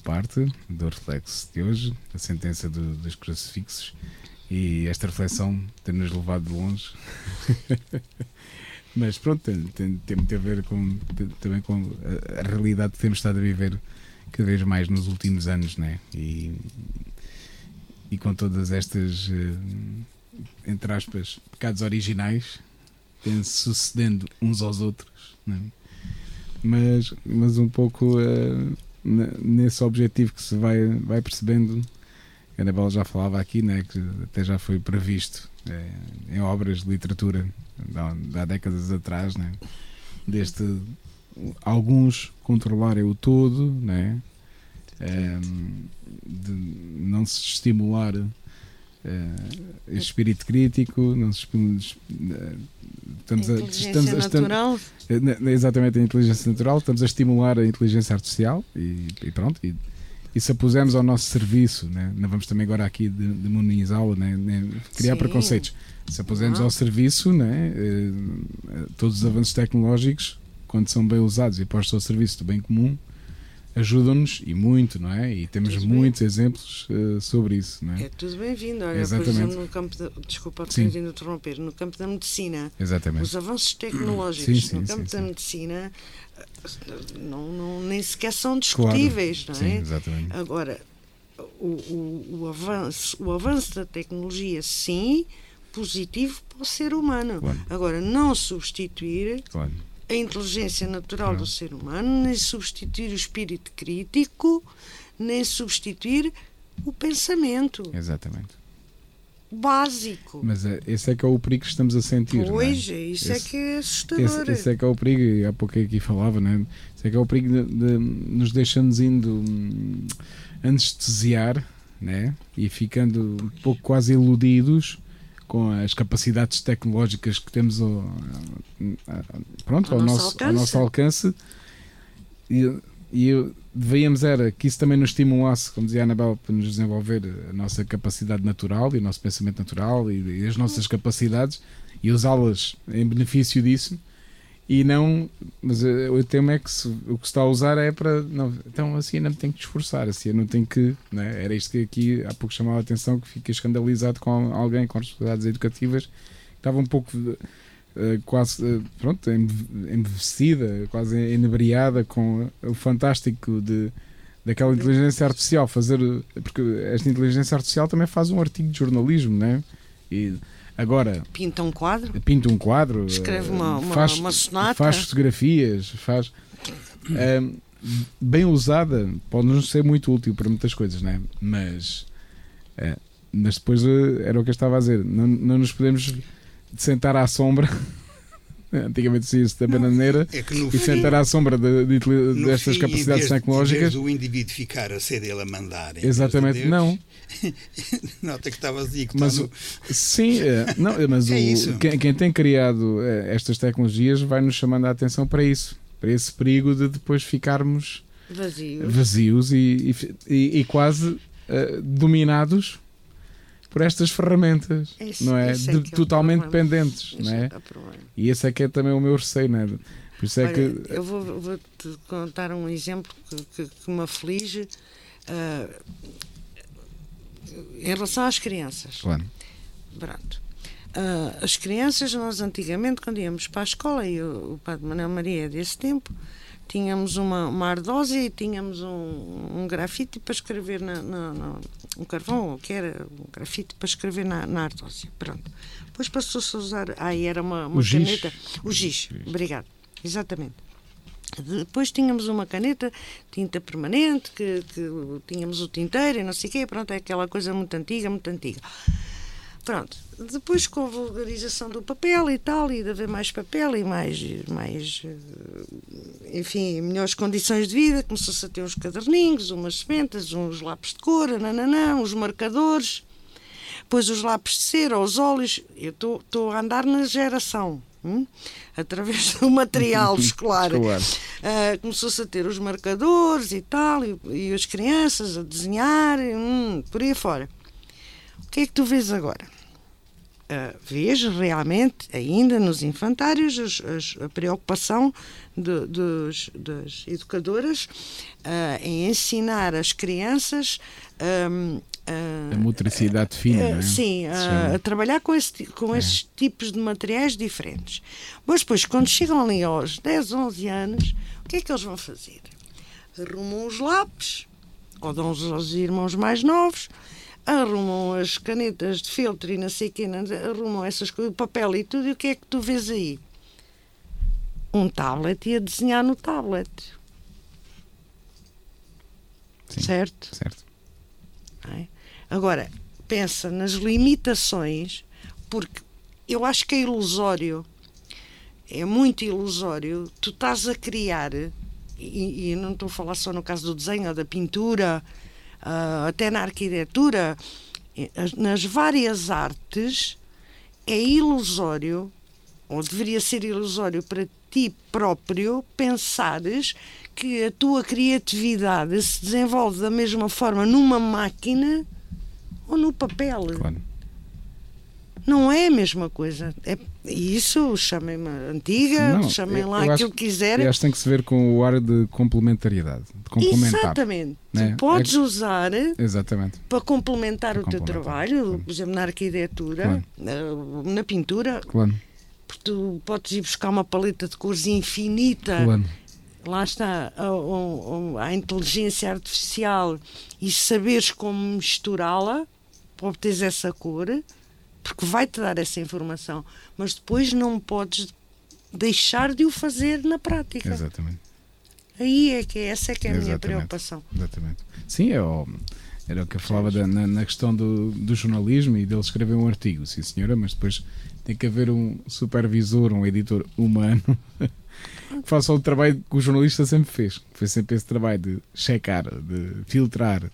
B: Parte do reflexo de hoje, a sentença do- dos crucifixos. E esta reflexão tem-nos levado de longe. [laughs] Mas pronto, tem, tem, tem muito a ver com, t- também com a, a realidade que temos estado a viver cada vez mais nos últimos anos, né? E, e com todas estas, eh, entre aspas, pecados originais têm sucedendo uns aos outros, né? mas, mas um pouco ne- nesse objetivo que se vai, vai percebendo. Anabela já falava aqui, né, que até já foi previsto eh, em obras de literatura de há, décadas atrás, né, deste alguns controlarem o todo, né, ehm, de não se estimular uh, espírito crítico, não se, uh,
D: estamos a, estamos, natural.
B: Estamos, exatamente a inteligência natural, estamos a estimular a inteligência artificial e, e pronto. E, e se a pusermos ao nosso serviço, né? não vamos também agora aqui demonizá-la, né? criar Sim. preconceitos. Se a pusermos ao serviço, né? Todos os avanços tecnológicos, quando são bem usados e postos ao serviço do bem comum, ajudam-nos e muito, não é? E temos tudo muitos bem. exemplos uh, sobre isso, não é?
D: É tudo bem-vindo. Olha, Exatamente. por exemplo, no campo da, desculpa por vindo interromper, no campo da medicina,
B: Exatamente.
D: os avanços tecnológicos sim, sim, no campo sim, da medicina não, não, nem sequer são discutíveis,
B: claro.
D: não é?
B: Sim, exatamente.
D: Agora, o, o, o, avanço, o avanço da tecnologia, sim, positivo para o ser humano.
B: Claro.
D: Agora, não substituir
B: claro
D: a inteligência natural do ser humano, nem substituir o espírito crítico, nem substituir o pensamento.
B: Exatamente.
D: Básico.
B: Mas é, esse é que é o perigo que estamos a sentir.
D: Pois,
B: é?
D: isso é esse, é que é assustador.
B: Esse, esse, é que é o perigo, e há pouco aqui falava, né? Esse é que é o perigo de, de nos deixamos indo hum, anestesiar né? e ficando um pouco quase iludidos com as capacidades tecnológicas que temos ao, pronto, ao, ao, nosso, alcance. ao nosso alcance. E, e devíamos era que isso também nos estimulasse, como dizia a Anabel, para nos desenvolver a nossa capacidade natural e o nosso pensamento natural e, e as nossas capacidades e usá-las em benefício disso e não, mas eh, o tema é que se, o que se está a usar é para não, então assim não tem que esforçar, assim não tem que, né? era isto que aqui há pouco chamava a atenção que fiquei escandalizado com alguém com responsabilidades educativas que estava um pouco uh, quase uh, pronto, embevecida, quase inebriada com o fantástico de daquela inteligência artificial fazer, porque esta inteligência artificial também faz um artigo de jornalismo, né? E Agora.
D: Pinta um quadro?
B: Pinta um quadro.
D: Escreve uma, uma, faz, uma sonata.
B: Faz fotografias, faz. Um, bem usada, pode não ser muito útil para muitas coisas, né? mas. Uh, mas depois uh, era o que eu estava a dizer. Não, não nos podemos sentar à sombra Antigamente dizia-se da bananeira é e fim, sentar à sombra de, de, de destas fim, capacidades vez, tecnológicas.
C: Do indivíduo ficar a ser ele a mandar.
B: Exatamente,
C: Deus,
B: não. [laughs]
C: Nota que está vazio. Que
B: mas,
C: no...
B: Sim, é, não, mas [laughs] é o, quem, quem, tem criado é, estas tecnologias vai nos chamando a atenção para isso, para esse perigo de depois ficarmos
D: vazios,
B: vazios e, e, e quase uh, dominados por estas ferramentas, esse, não é? é de, é totalmente dependentes, não é? é e esse é que é também o meu receio, não é? Por isso é
D: Olha,
B: que
D: eu vou, vou te contar um exemplo que, que, que me aflige uh, em relação às crianças.
B: Claro.
D: Pronto. Uh, as crianças, nós antigamente, quando íamos para a escola, e o, o Padre Manuel Maria é desse tempo, tínhamos uma, uma ardósia e tínhamos um, um grafite para escrever na, na, na, um carvão, ou que era um grafite para escrever na, na ardósia. Pronto. Depois passou-se a usar. Aí era uma, uma o caneta. Giz. O giz. Obrigado. Exatamente. Depois tínhamos uma caneta, tinta permanente, que, que tínhamos o tinteiro e não sei o quê. Pronto, é aquela coisa muito antiga, muito antiga. Pronto. Depois com a vulgarização do papel e tal, e de haver mais papel e mais, mais eh, enfim, melhores condições de vida, começou-se a ter uns caderninhos, umas sementas, uns lápis de cor, nananã, uns marcadores, depois os lápis de cera, os óleos. Eu estou a andar na geração. Hum? através do material [laughs] escolar. Uh, Começou-se a ter os marcadores e tal, e, e as crianças a desenhar, hum, por aí fora. O que é que tu vês agora? Uh, vejo realmente, ainda nos infantários, os, os, a preocupação de, dos, das educadoras uh, em ensinar as crianças um,
B: a motricidade fina,
D: uh,
B: é?
D: Sim, a, a, trabalhar com, esse, com é. esses tipos de materiais diferentes. Mas depois, quando chegam ali aos 10, 11 anos, o que é que eles vão fazer? Arrumam os lápis, ou dão aos irmãos mais novos, arrumam as canetas de filtro e não sei o que, arrumam essas coisas, o papel e tudo, e o que é que tu vês aí? Um tablet e a desenhar no tablet.
B: Sim,
D: certo?
B: Certo.
D: É? Agora, pensa nas limitações, porque eu acho que é ilusório, é muito ilusório, tu estás a criar, e, e, não estou a falar só no caso do desenho ou da pintura, uh, até na arquitetura, nas várias artes, é ilusório, ou deveria ser ilusório para ti próprio, pensares que a tua criatividade se desenvolve da mesma forma numa máquina ou no papel.
B: Claro.
D: Não é a mesma coisa. É, isso, chamem-me antiga, chamem lá aquilo que quiserem.
B: Acho que tem que se ver com o ar de complementariedade. De complementar.
D: Exatamente. Né? Tu podes é, usar
B: exatamente.
D: para complementar para o complementar. teu trabalho, claro. por exemplo, na arquitetura, claro. na, na, pintura.
B: Claro.
D: Porque tu podes ir buscar uma paleta de cores infinita.
B: Claro
D: lá está a, a, a, inteligência artificial e saberes como misturá-la para obteres essa cor, porque vai-te dar essa informação, mas depois não podes deixar de o fazer na prática.
B: Exatamente.
D: Aí é que essa é que é a Exatamente. minha preocupação.
B: Exatamente. Sim, é o, era o que eu falava da, na, na, questão do, do jornalismo e dele escrever um artigo, sim senhora, mas depois tem que haver um supervisor, um editor humano [laughs] que faça o trabalho que o jornalista sempre fez. Foi sempre esse trabalho de checar, de filtrar,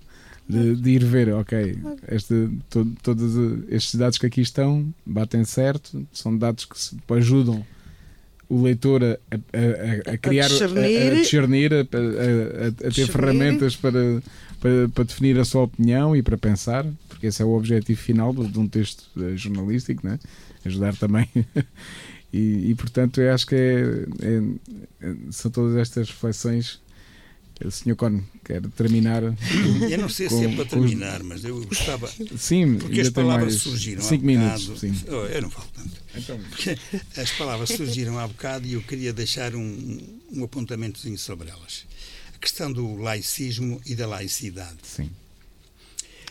B: de, de ir ver, ok, este, to, todos estes dados que aqui estão batem certo, são dados que se, ajudam o leitor a, a, a, a criar, a discernir, a, a, a, ter ferramentas para, para, para, definir a sua opinião e para pensar, porque esse é o objetivo final de, de um texto eh, jornalístico, né? ajudar também [laughs] E, e, portanto, eu acho que é, é, são todas estas reflexões. O Sr. Con quer terminar.
C: Eu não sei com, se é para terminar, mas eu gostava.
B: Sim,
C: porque as palavras surgiram
B: cinco
C: há
B: bocado.
C: minutos. Sim. Oh, eu não falo tanto. Então. Porque [laughs] as palavras surgiram há bocado e eu queria deixar um, um apontamentozinho sobre elas. A questão do laicismo e da laicidade.
B: Sim.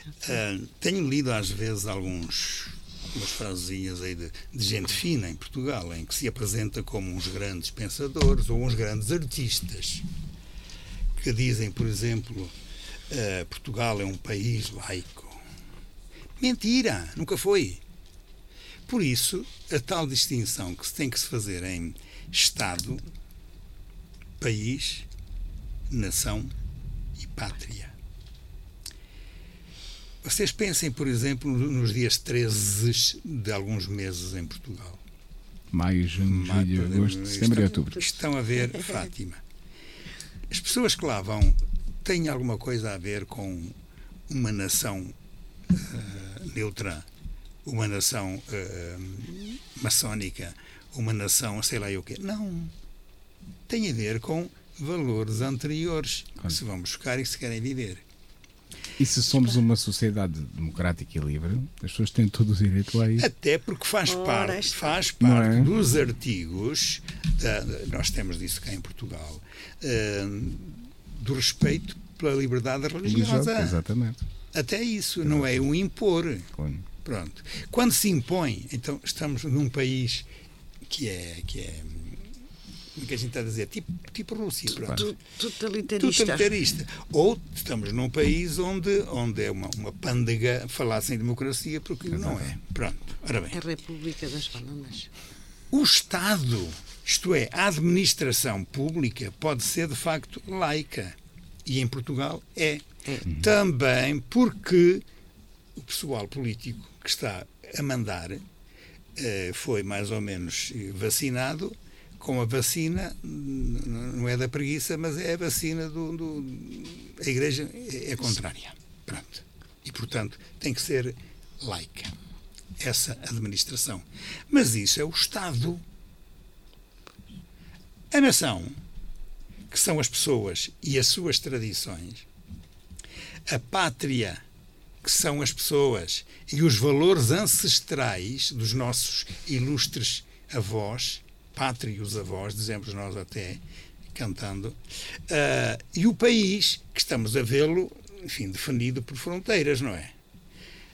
C: Uh, tenho lido às vezes alguns umas frasinhas aí de, de, gente fina em Portugal, em que se apresenta como uns grandes pensadores ou uns grandes artistas, que dizem, por exemplo, uh, Portugal é um país laico. Mentira, nunca foi. Por isso, a tal distinção que se tem que se fazer em Estado, país, nação e pátria. Vocês pensem, por exemplo, nos dias 13 de alguns meses em Portugal.
B: Maio, junho, julho, agosto, setembro e outubro.
C: Estão a ver Fátima. As pessoas que lá vão têm alguma coisa a ver com uma nação uh, neutra, uma nação uh, maçónica, uma nação sei lá o quê. Não. Tem a ver com valores anteriores que se vão buscar e que se querem viver.
B: E se somos uma sociedade democrática e livre, as pessoas têm todo o direito a ir.
C: Até porque faz parte, faz parte é? dos artigos, da, nós temos disso cá em Portugal, uh, do respeito pela liberdade religiosa.
B: Exatamente.
C: Até isso, não é um impor.
B: Claro.
C: Pronto. Quando se impõe, então estamos num país que é, que é o que a gente está a dizer, tipo, tipo Rússia. Pronto.
D: Totalitarista.
C: Totalitarista. Ou estamos num país onde, onde é uma, uma pândega falar sem democracia, porque Exato. não é. Pronto. Ora bem.
D: A República das Bananas.
C: O Estado, isto é, a administração pública, pode ser de facto laica. E em Portugal é. é. Também porque o pessoal político que está a mandar eh, foi mais ou menos vacinado com a vacina, não é da preguiça, mas é a vacina do. do a Igreja é, contrária. Pronto. E, portanto, tem que ser laica essa administração. Mas isso é o Estado. A nação, que são as pessoas e as suas tradições, a pátria, que são as pessoas e os valores ancestrais dos nossos ilustres avós, pátria e os avós, dizemos nós até, cantando, uh, e o país, que estamos a vê-lo, enfim, definido por fronteiras, não é?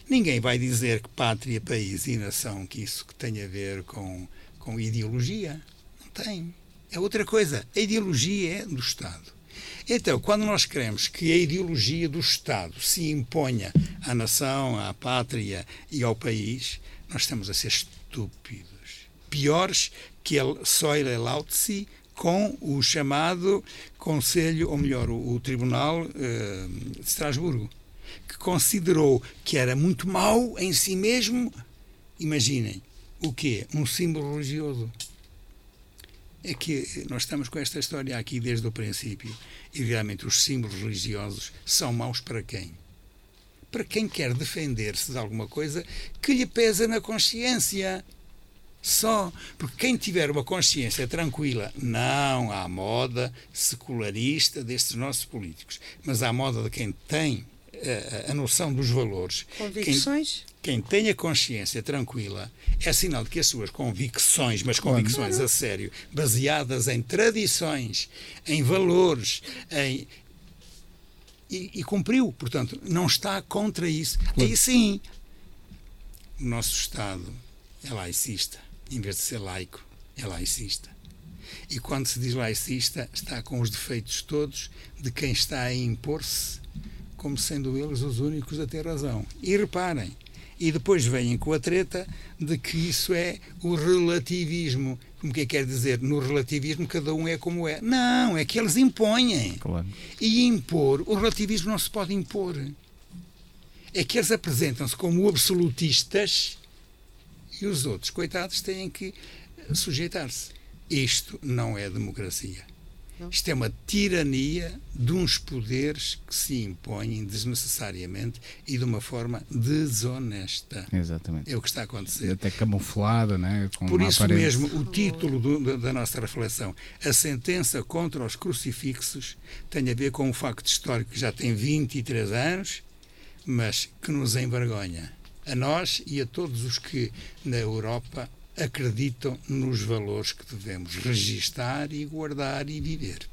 C: Ninguém vai dizer que pátria, país e nação, que isso que tem a ver com, com ideologia. Não tem. É outra coisa. A ideologia é do Estado. Então, quando nós queremos que a ideologia do Estado se imponha à nação, à pátria e ao país, nós estamos a ser estúpidos. Piores que el Soile Lao Tse com o chamado Conselho, ou melhor, o, o Tribunal uh, de Estrasburgo, que considerou que era muito mau em si mesmo, imaginem, o quê? Um símbolo religioso. É que nós estamos com esta história aqui desde o princípio e realmente os símbolos religiosos são maus para quem? Para quem quer defender-se de alguma coisa que lhe pesa na consciência. Só. Porque quem tiver uma consciência tranquila, não à moda secularista destes nossos políticos, mas à moda de quem tem a, eh, a noção dos valores.
D: Convicções?
C: Quem, quem tem a consciência tranquila é sinal de que as suas convicções, mas convicções a sério, baseadas em tradições, em valores, em, e, e, cumpriu. Portanto, não está contra isso. Aí sim, o nosso Estado é laicista em vez de ser laico, é laicista. E quando se diz laicista, está com os defeitos todos de quem está a impor-se como sendo eles os únicos a ter razão. E reparem, e depois vêm com a treta de que isso é o relativismo. Como que é quer dizer? No relativismo cada um é como é. Não, é que eles impõem.
B: Claro.
C: E impor, o relativismo não se pode impor. É que eles apresentam-se como absolutistas e os outros, coitados, têm que sujeitar-se. Isto não é democracia. Isto é uma tirania de uns poderes que se impõem desnecessariamente e de uma forma desonesta.
B: Exatamente.
C: É o que está a acontecer.
B: Até camuflado, né?
C: Com Por isso aparência. mesmo, o título do, da nossa reflexão, a sentença contra os crucifixos, tem a ver com um facto histórico que já tem 23 anos, mas que nos envergonha a nós e a todos os que na Europa acreditam nos valores que devemos registar e guardar e viver.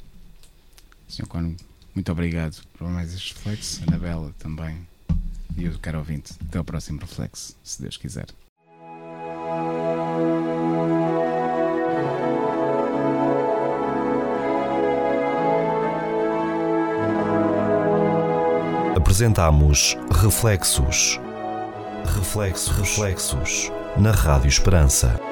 B: Sr. Cono, muito obrigado por mais este reflexo. Anabela também. E o caro ouvinte. Até ao próximo reflexo, se Deus quiser.
A: Apresentamos Reflexos Reflexos, reflexos na Rádio Esperança.